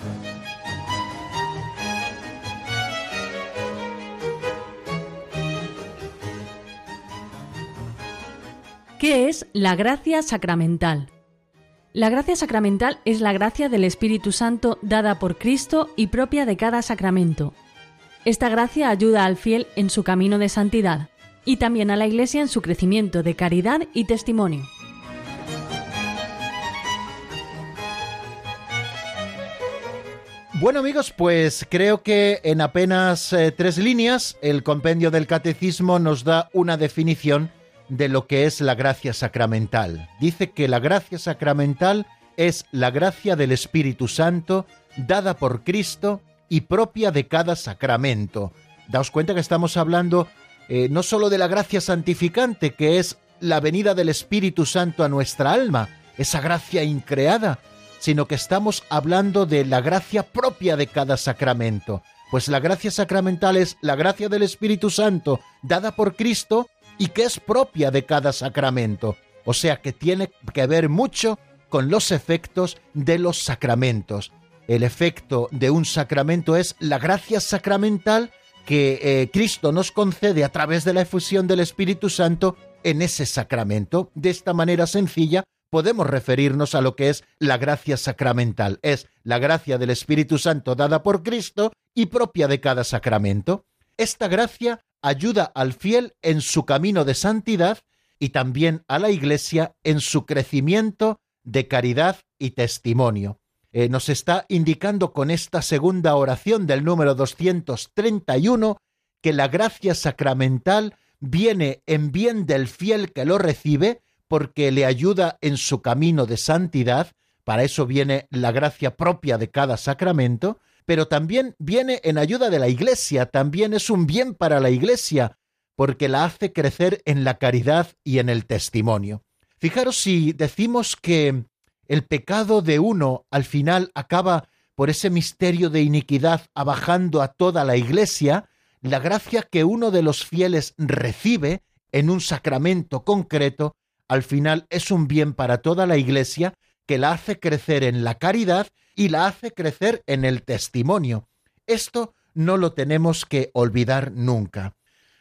¿Qué es la gracia sacramental? La gracia sacramental es la gracia del Espíritu Santo dada por Cristo y propia de cada sacramento. Esta gracia ayuda al fiel en su camino de santidad y también a la Iglesia en su crecimiento de caridad y testimonio. Bueno amigos, pues creo que en apenas eh, tres líneas el compendio del catecismo nos da una definición de lo que es la gracia sacramental. Dice que la gracia sacramental es la gracia del Espíritu Santo dada por Cristo y propia de cada sacramento. Daos cuenta que estamos hablando eh, no sólo de la gracia santificante, que es la venida del Espíritu Santo a nuestra alma, esa gracia increada, sino que estamos hablando de la gracia propia de cada sacramento. Pues la gracia sacramental es la gracia del Espíritu Santo dada por Cristo y que es propia de cada sacramento, o sea que tiene que ver mucho con los efectos de los sacramentos. El efecto de un sacramento es la gracia sacramental que eh, Cristo nos concede a través de la efusión del Espíritu Santo en ese sacramento. De esta manera sencilla podemos referirnos a lo que es la gracia sacramental. Es la gracia del Espíritu Santo dada por Cristo y propia de cada sacramento. Esta gracia ayuda al fiel en su camino de santidad y también a la Iglesia en su crecimiento de caridad y testimonio. Eh, nos está indicando con esta segunda oración del número 231 que la gracia sacramental viene en bien del fiel que lo recibe porque le ayuda en su camino de santidad, para eso viene la gracia propia de cada sacramento, pero también viene en ayuda de la Iglesia, también es un bien para la Iglesia, porque la hace crecer en la caridad y en el testimonio. Fijaros si decimos que el pecado de uno al final acaba por ese misterio de iniquidad abajando a toda la Iglesia, la gracia que uno de los fieles recibe en un sacramento concreto, al final es un bien para toda la Iglesia que la hace crecer en la caridad y la hace crecer en el testimonio. Esto no lo tenemos que olvidar nunca.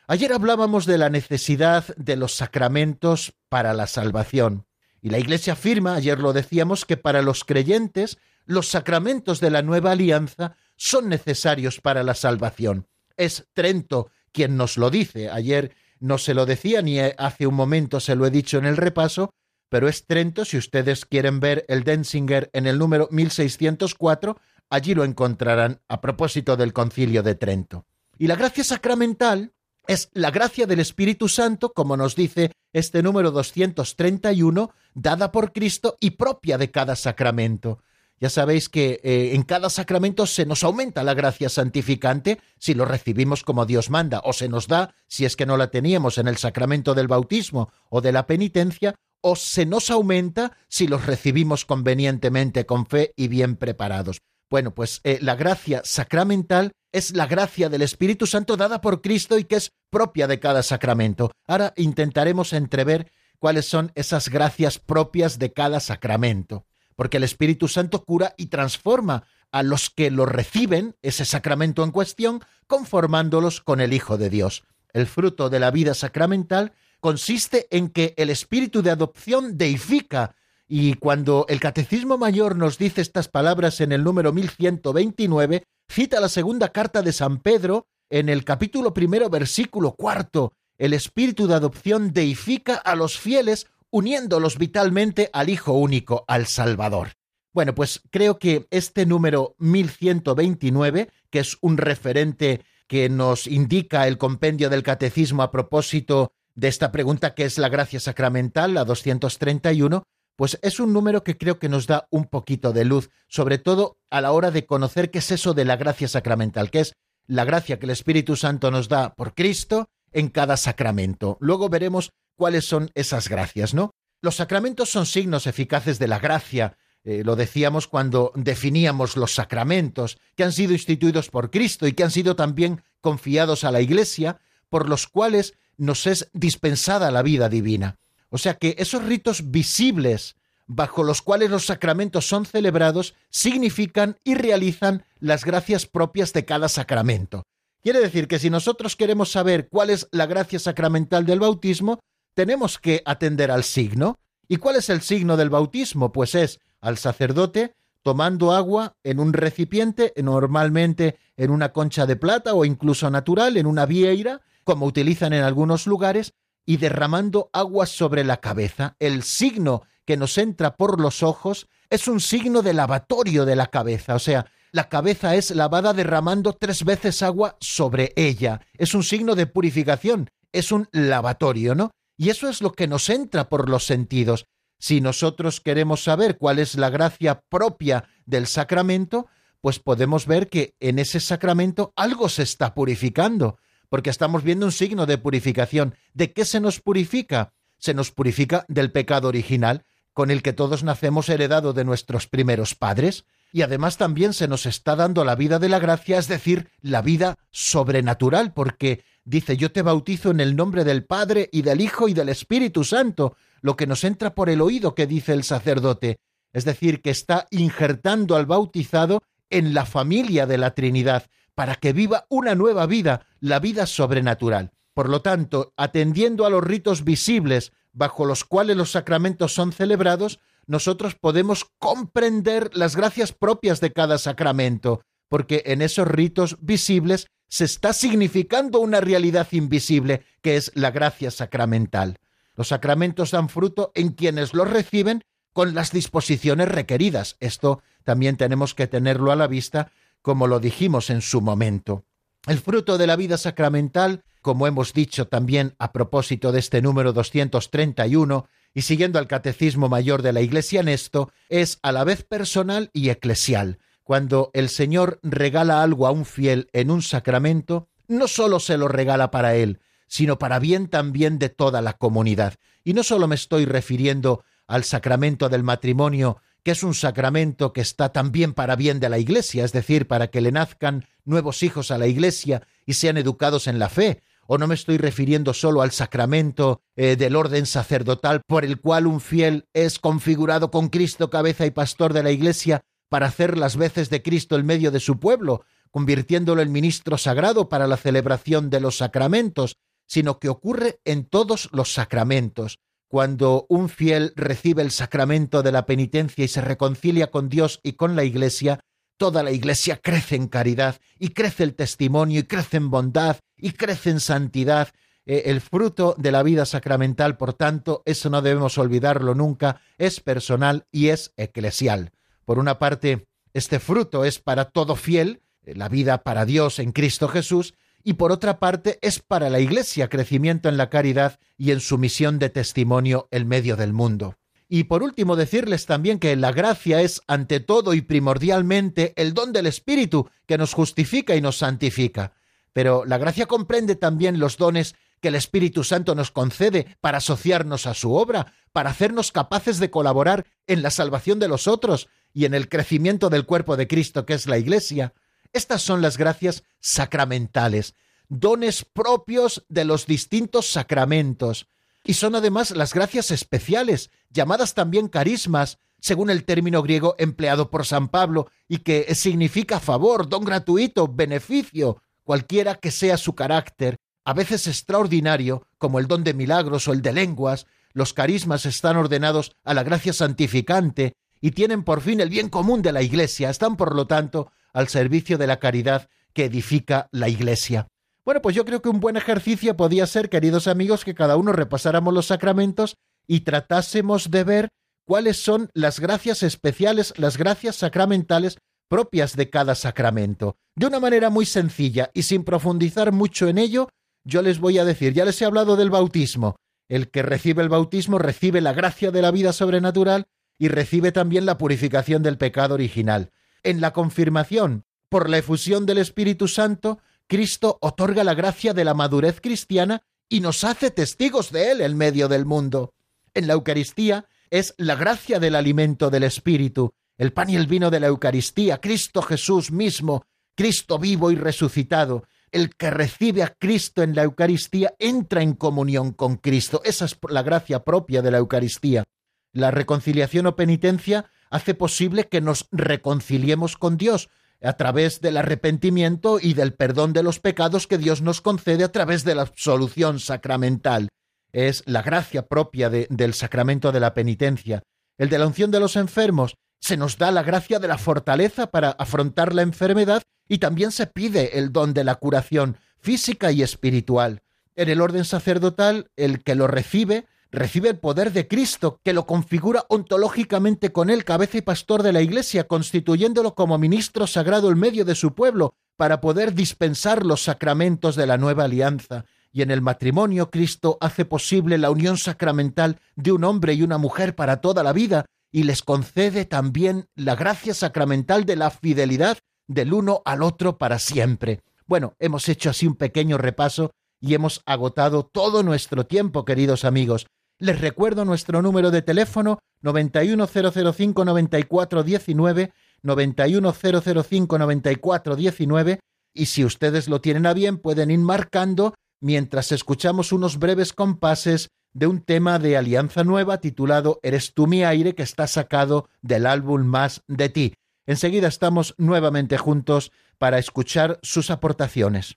Ayer hablábamos de la necesidad de los sacramentos para la salvación. Y la Iglesia afirma, ayer lo decíamos, que para los creyentes los sacramentos de la nueva alianza son necesarios para la salvación. Es Trento quien nos lo dice. Ayer no se lo decía ni hace un momento se lo he dicho en el repaso, pero es Trento, si ustedes quieren ver el Denzinger en el número 1604, allí lo encontrarán a propósito del concilio de Trento. Y la gracia sacramental es la gracia del Espíritu Santo, como nos dice este número 231, dada por Cristo y propia de cada sacramento. Ya sabéis que eh, en cada sacramento se nos aumenta la gracia santificante si lo recibimos como Dios manda, o se nos da si es que no la teníamos en el sacramento del bautismo o de la penitencia, o se nos aumenta si los recibimos convenientemente con fe y bien preparados. Bueno, pues eh, la gracia sacramental es la gracia del Espíritu Santo dada por Cristo y que es propia de cada sacramento. Ahora intentaremos entrever cuáles son esas gracias propias de cada sacramento, porque el Espíritu Santo cura y transforma a los que lo reciben, ese sacramento en cuestión, conformándolos con el Hijo de Dios. El fruto de la vida sacramental consiste en que el espíritu de adopción deifica, y cuando el Catecismo Mayor nos dice estas palabras en el número 1129, Cita la segunda carta de San Pedro en el capítulo primero, versículo cuarto. El espíritu de adopción deifica a los fieles uniéndolos vitalmente al Hijo único, al Salvador. Bueno, pues creo que este número 1129, que es un referente que nos indica el compendio del catecismo a propósito de esta pregunta que es la gracia sacramental, la 231, pues es un número que creo que nos da un poquito de luz, sobre todo a la hora de conocer qué es eso de la gracia sacramental, que es la gracia que el Espíritu Santo nos da por Cristo en cada sacramento. Luego veremos cuáles son esas gracias, ¿no? Los sacramentos son signos eficaces de la gracia, eh, lo decíamos cuando definíamos los sacramentos, que han sido instituidos por Cristo y que han sido también confiados a la Iglesia, por los cuales nos es dispensada la vida divina. O sea que esos ritos visibles bajo los cuales los sacramentos son celebrados significan y realizan las gracias propias de cada sacramento. Quiere decir que si nosotros queremos saber cuál es la gracia sacramental del bautismo, tenemos que atender al signo. ¿Y cuál es el signo del bautismo? Pues es al sacerdote tomando agua en un recipiente, normalmente en una concha de plata o incluso natural, en una vieira, como utilizan en algunos lugares, y derramando agua sobre la cabeza. El signo que nos entra por los ojos es un signo de lavatorio de la cabeza, o sea, la cabeza es lavada derramando tres veces agua sobre ella. Es un signo de purificación, es un lavatorio, ¿no? Y eso es lo que nos entra por los sentidos. Si nosotros queremos saber cuál es la gracia propia del sacramento, pues podemos ver que en ese sacramento algo se está purificando, porque estamos viendo un signo de purificación. ¿De qué se nos purifica? Se nos purifica del pecado original, con el que todos nacemos heredado de nuestros primeros padres, y además también se nos está dando la vida de la gracia, es decir, la vida sobrenatural, porque dice yo te bautizo en el nombre del Padre y del Hijo y del Espíritu Santo, lo que nos entra por el oído que dice el sacerdote, es decir, que está injertando al bautizado en la familia de la Trinidad, para que viva una nueva vida, la vida sobrenatural. Por lo tanto, atendiendo a los ritos visibles bajo los cuales los sacramentos son celebrados, nosotros podemos comprender las gracias propias de cada sacramento, porque en esos ritos visibles se está significando una realidad invisible, que es la gracia sacramental. Los sacramentos dan fruto en quienes los reciben con las disposiciones requeridas. Esto también tenemos que tenerlo a la vista, como lo dijimos en su momento. El fruto de la vida sacramental, como hemos dicho también a propósito de este número 231, y siguiendo al Catecismo Mayor de la Iglesia en esto, es a la vez personal y eclesial. Cuando el Señor regala algo a un fiel en un sacramento, no sólo se lo regala para él, sino para bien también de toda la comunidad. Y no solo me estoy refiriendo al sacramento del matrimonio, que es un sacramento que está también para bien de la Iglesia, es decir, para que le nazcan nuevos hijos a la Iglesia y sean educados en la fe, o no me estoy refiriendo solo al sacramento eh, del orden sacerdotal por el cual un fiel es configurado con Cristo cabeza y pastor de la Iglesia para hacer las veces de Cristo en medio de su pueblo, convirtiéndolo en ministro sagrado para la celebración de los sacramentos, sino que ocurre en todos los sacramentos. Cuando un fiel recibe el sacramento de la penitencia y se reconcilia con Dios y con la Iglesia, toda la Iglesia crece en caridad y crece el testimonio y crece en bondad y crece en santidad. Eh, el fruto de la vida sacramental, por tanto, eso no debemos olvidarlo nunca, es personal y es eclesial. Por una parte, este fruto es para todo fiel, eh, la vida para Dios en Cristo Jesús, y por otra parte es para la Iglesia crecimiento en la caridad y en su misión de testimonio en medio del mundo. Y por último decirles también que la gracia es ante todo y primordialmente el don del Espíritu que nos justifica y nos santifica. Pero la gracia comprende también los dones que el Espíritu Santo nos concede para asociarnos a su obra, para hacernos capaces de colaborar en la salvación de los otros y en el crecimiento del cuerpo de Cristo que es la Iglesia. Estas son las gracias sacramentales, dones propios de los distintos sacramentos, y son además las gracias especiales, llamadas también carismas, según el término griego empleado por San Pablo, y que significa favor, don gratuito, beneficio, cualquiera que sea su carácter, a veces extraordinario, como el don de milagros o el de lenguas, los carismas están ordenados a la gracia santificante y tienen por fin el bien común de la Iglesia, están por lo tanto al servicio de la caridad que edifica la Iglesia. Bueno, pues yo creo que un buen ejercicio podía ser, queridos amigos, que cada uno repasáramos los sacramentos y tratásemos de ver cuáles son las gracias especiales, las gracias sacramentales propias de cada sacramento. De una manera muy sencilla y sin profundizar mucho en ello, yo les voy a decir, ya les he hablado del bautismo. El que recibe el bautismo recibe la gracia de la vida sobrenatural y recibe también la purificación del pecado original. En la confirmación, por la efusión del Espíritu Santo, Cristo otorga la gracia de la madurez cristiana y nos hace testigos de Él en medio del mundo. En la Eucaristía es la gracia del alimento del Espíritu, el pan y el vino de la Eucaristía, Cristo Jesús mismo, Cristo vivo y resucitado. El que recibe a Cristo en la Eucaristía entra en comunión con Cristo. Esa es la gracia propia de la Eucaristía. La reconciliación o penitencia hace posible que nos reconciliemos con Dios, a través del arrepentimiento y del perdón de los pecados que Dios nos concede a través de la absolución sacramental. Es la gracia propia del sacramento de la penitencia. El de la unción de los enfermos, se nos da la gracia de la fortaleza para afrontar la enfermedad y también se pide el don de la curación física y espiritual. En el orden sacerdotal, el que lo recibe recibe el poder de Cristo, que lo configura ontológicamente con él, cabeza y pastor de la Iglesia, constituyéndolo como ministro sagrado en medio de su pueblo, para poder dispensar los sacramentos de la nueva alianza. Y en el matrimonio Cristo hace posible la unión sacramental de un hombre y una mujer para toda la vida, y les concede también la gracia sacramental de la fidelidad del uno al otro para siempre. Bueno, hemos hecho así un pequeño repaso y hemos agotado todo nuestro tiempo, queridos amigos. Les recuerdo nuestro número de teléfono 910059419, 910059419 y si ustedes lo tienen a bien pueden ir marcando mientras escuchamos unos breves compases de un tema de Alianza Nueva titulado Eres tú mi aire que está sacado del álbum Más de ti. Enseguida estamos nuevamente juntos para escuchar sus aportaciones.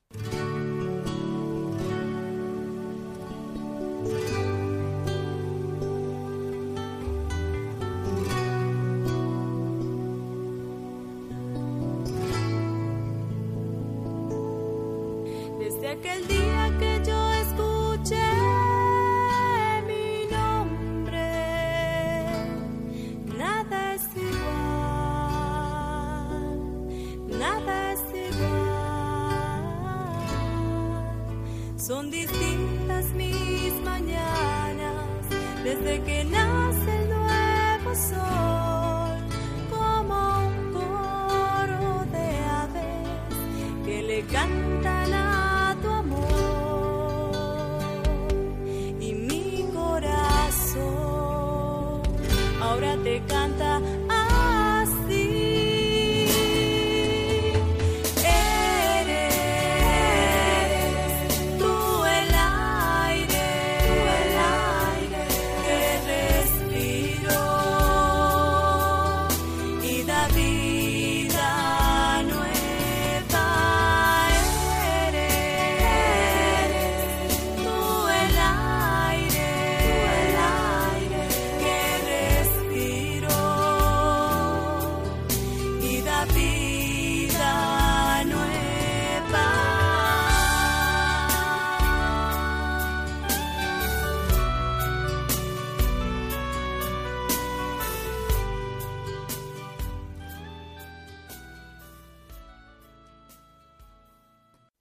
Distintas mis mañanas. Desde que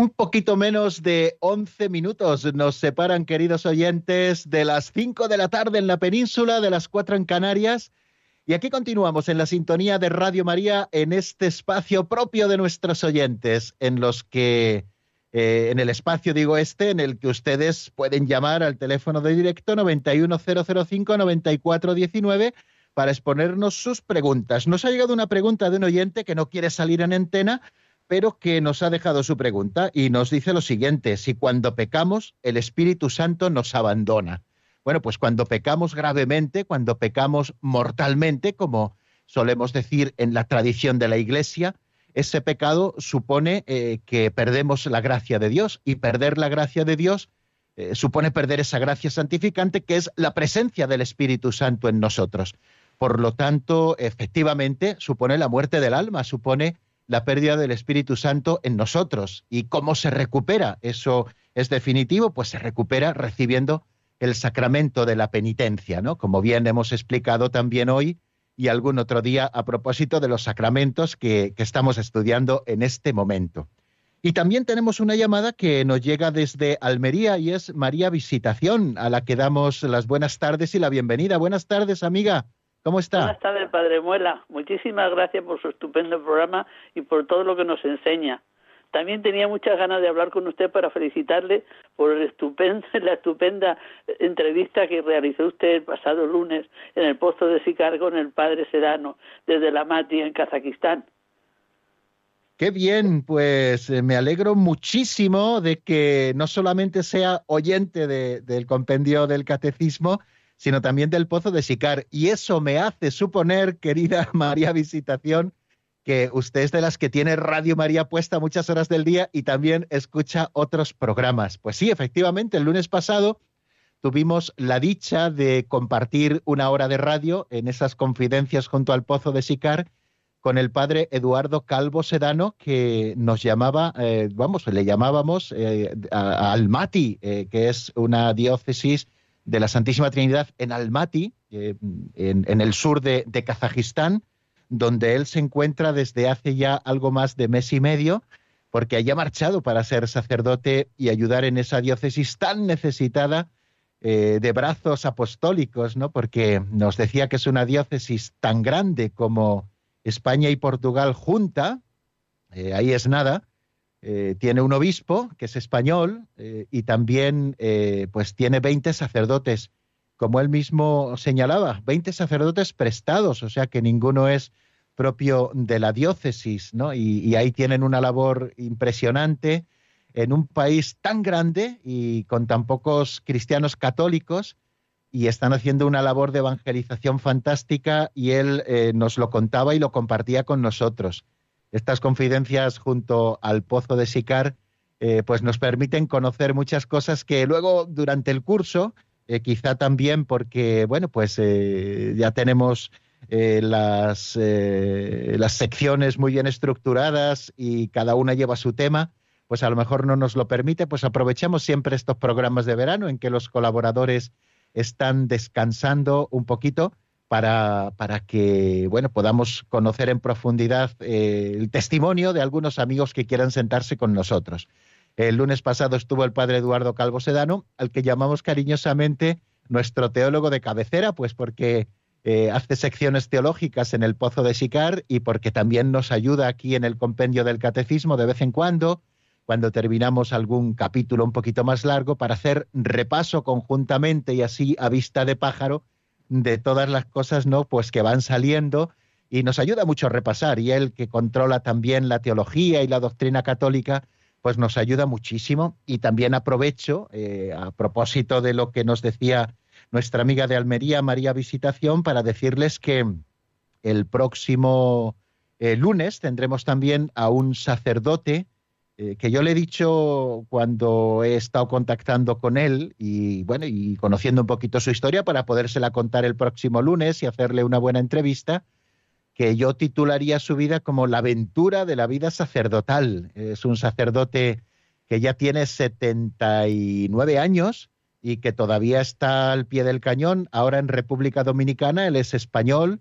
Un poquito menos de 11 minutos nos separan, queridos oyentes, de las 5 de la tarde en la península, de las 4 en Canarias. Y aquí continuamos en la sintonía de Radio María en este espacio propio de nuestros oyentes, en los que, eh, en el espacio digo este, en el que ustedes pueden llamar al teléfono de directo 91005-9419 para exponernos sus preguntas. Nos ha llegado una pregunta de un oyente que no quiere salir en antena, pero que nos ha dejado su pregunta y nos dice lo siguiente, si cuando pecamos el Espíritu Santo nos abandona. Bueno, pues cuando pecamos gravemente, cuando pecamos mortalmente, como solemos decir en la tradición de la Iglesia, ese pecado supone eh, que perdemos la gracia de Dios y perder la gracia de Dios eh, supone perder esa gracia santificante que es la presencia del Espíritu Santo en nosotros. Por lo tanto, efectivamente, supone la muerte del alma, supone la pérdida del Espíritu Santo en nosotros. ¿Y cómo se recupera? Eso es definitivo, pues se recupera recibiendo el sacramento de la penitencia, ¿no? Como bien hemos explicado también hoy y algún otro día a propósito de los sacramentos que, que estamos estudiando en este momento. Y también tenemos una llamada que nos llega desde Almería y es María Visitación, a la que damos las buenas tardes y la bienvenida. Buenas tardes, amiga. ¿Cómo está? Buenas tardes, Padre Muela. Muchísimas gracias por su estupendo programa y por todo lo que nos enseña. También tenía muchas ganas de hablar con usted para felicitarle por el la estupenda entrevista que realizó usted el pasado lunes en el posto de Sicar con el padre Serano desde la Mati en Kazajistán. Qué bien, pues eh, me alegro muchísimo de que no solamente sea oyente del compendio del catecismo, sino también del Pozo de Sicar. Y eso me hace suponer, querida María Visitación, que usted es de las que tiene Radio María puesta muchas horas del día y también escucha otros programas. Pues sí, efectivamente, el lunes pasado tuvimos la dicha de compartir una hora de radio en esas confidencias junto al Pozo de Sicar con el padre Eduardo Calvo Sedano, que nos llamaba, eh, vamos, le llamábamos eh, a, Almaty, eh, que es una diócesis de la Santísima Trinidad en Almaty, eh, en, el sur de, Kazajistán, donde él se encuentra desde hace ya algo más de mes y medio, porque haya marchado para ser sacerdote y ayudar en esa diócesis tan necesitada eh, de brazos apostólicos, ¿no? Porque nos decía que es una diócesis tan grande como España y Portugal junta, eh, ahí es nada, eh, tiene un obispo que es español eh, y también eh, pues tiene 20 sacerdotes, como él mismo señalaba, 20 sacerdotes prestados, o sea que ninguno es propio de la diócesis, ¿no? Y, ahí tienen una labor impresionante en un país tan grande y con tan pocos cristianos católicos y están haciendo una labor de evangelización fantástica y él nos lo contaba y lo compartía con nosotros. Estas confidencias junto al pozo de Sicar eh, pues nos permiten conocer muchas cosas que luego durante el curso, eh, quizá también porque, bueno, pues eh, ya tenemos las, las secciones muy bien estructuradas y cada una lleva su tema, pues a lo mejor no nos lo permite, pues aprovechamos siempre estos programas de verano en que los colaboradores están descansando un poquito para, para que bueno, podamos conocer en profundidad eh, el testimonio de algunos amigos que quieran sentarse con nosotros. El lunes pasado estuvo el padre Eduardo Calvo Sedano, al que llamamos cariñosamente nuestro teólogo de cabecera, pues porque eh, hace secciones teológicas en el Pozo de Sicar y porque también nos ayuda aquí en el compendio del catecismo de vez en cuando, cuando terminamos algún capítulo un poquito más largo, para hacer repaso conjuntamente y así a vista de pájaro de todas las cosas, ¿no? Pues que van saliendo y nos ayuda mucho a repasar. Y él que controla también la teología y la doctrina católica, pues nos ayuda muchísimo. Y también aprovecho, eh, a propósito de lo que nos decía nuestra amiga de Almería, María Visitación, para decirles que el próximo eh, lunes tendremos también a un sacerdote eh, que yo le he dicho cuando he estado contactando con él y bueno, y conociendo un poquito su historia para podérsela contar el próximo lunes y hacerle una buena entrevista, que yo titularía su vida como La aventura de la vida sacerdotal. Es un sacerdote que ya tiene 79 años y que todavía está al pie del cañón, ahora en República Dominicana, él es español,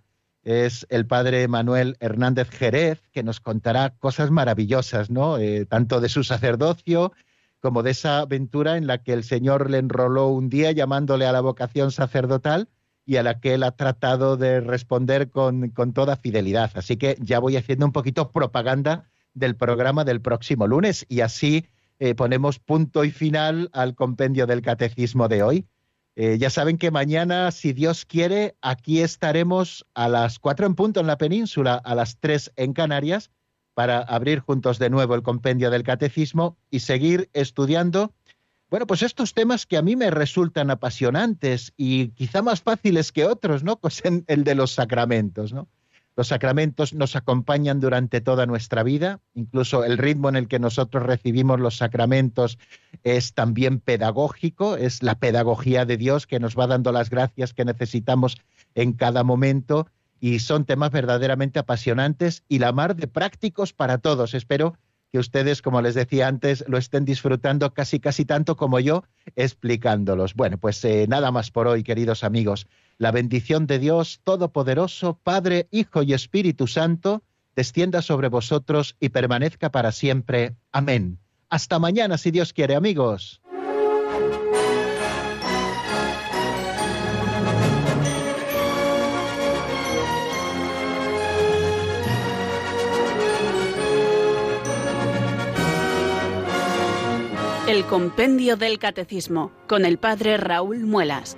es el padre Manuel Hernández Jerez, que nos contará cosas maravillosas, ¿no? Eh, tanto de su sacerdocio como de esa aventura en la que el Señor le enroló un día llamándole a la vocación sacerdotal y a la que él ha tratado de responder con, toda fidelidad. Así que ya voy haciendo un poquito propaganda del programa del próximo lunes y así eh, ponemos punto y final al compendio del catecismo de hoy. Eh, ya saben que mañana, si Dios quiere, aquí estaremos a las cuatro en punto en la península, a las tres en Canarias, para abrir juntos de nuevo el compendio del catecismo y seguir estudiando, bueno, pues estos temas que a mí me resultan apasionantes y quizá más fáciles que otros, ¿no? Pues el de los sacramentos, ¿no? Los sacramentos nos acompañan durante toda nuestra vida, incluso el ritmo en el que nosotros recibimos los sacramentos es también pedagógico, es la pedagogía de Dios que nos va dando las gracias que necesitamos en cada momento y son temas verdaderamente apasionantes y la mar de prácticos para todos. Espero que ustedes, como les decía antes, lo estén disfrutando casi casi tanto como yo explicándolos. Bueno, pues eh, nada más por hoy, queridos amigos. La bendición de Dios Todopoderoso, Padre, Hijo y Espíritu Santo, descienda sobre vosotros y permanezca para siempre. Amén. Hasta mañana, si Dios quiere, amigos. El Compendio del Catecismo con el Padre Raúl Muelas.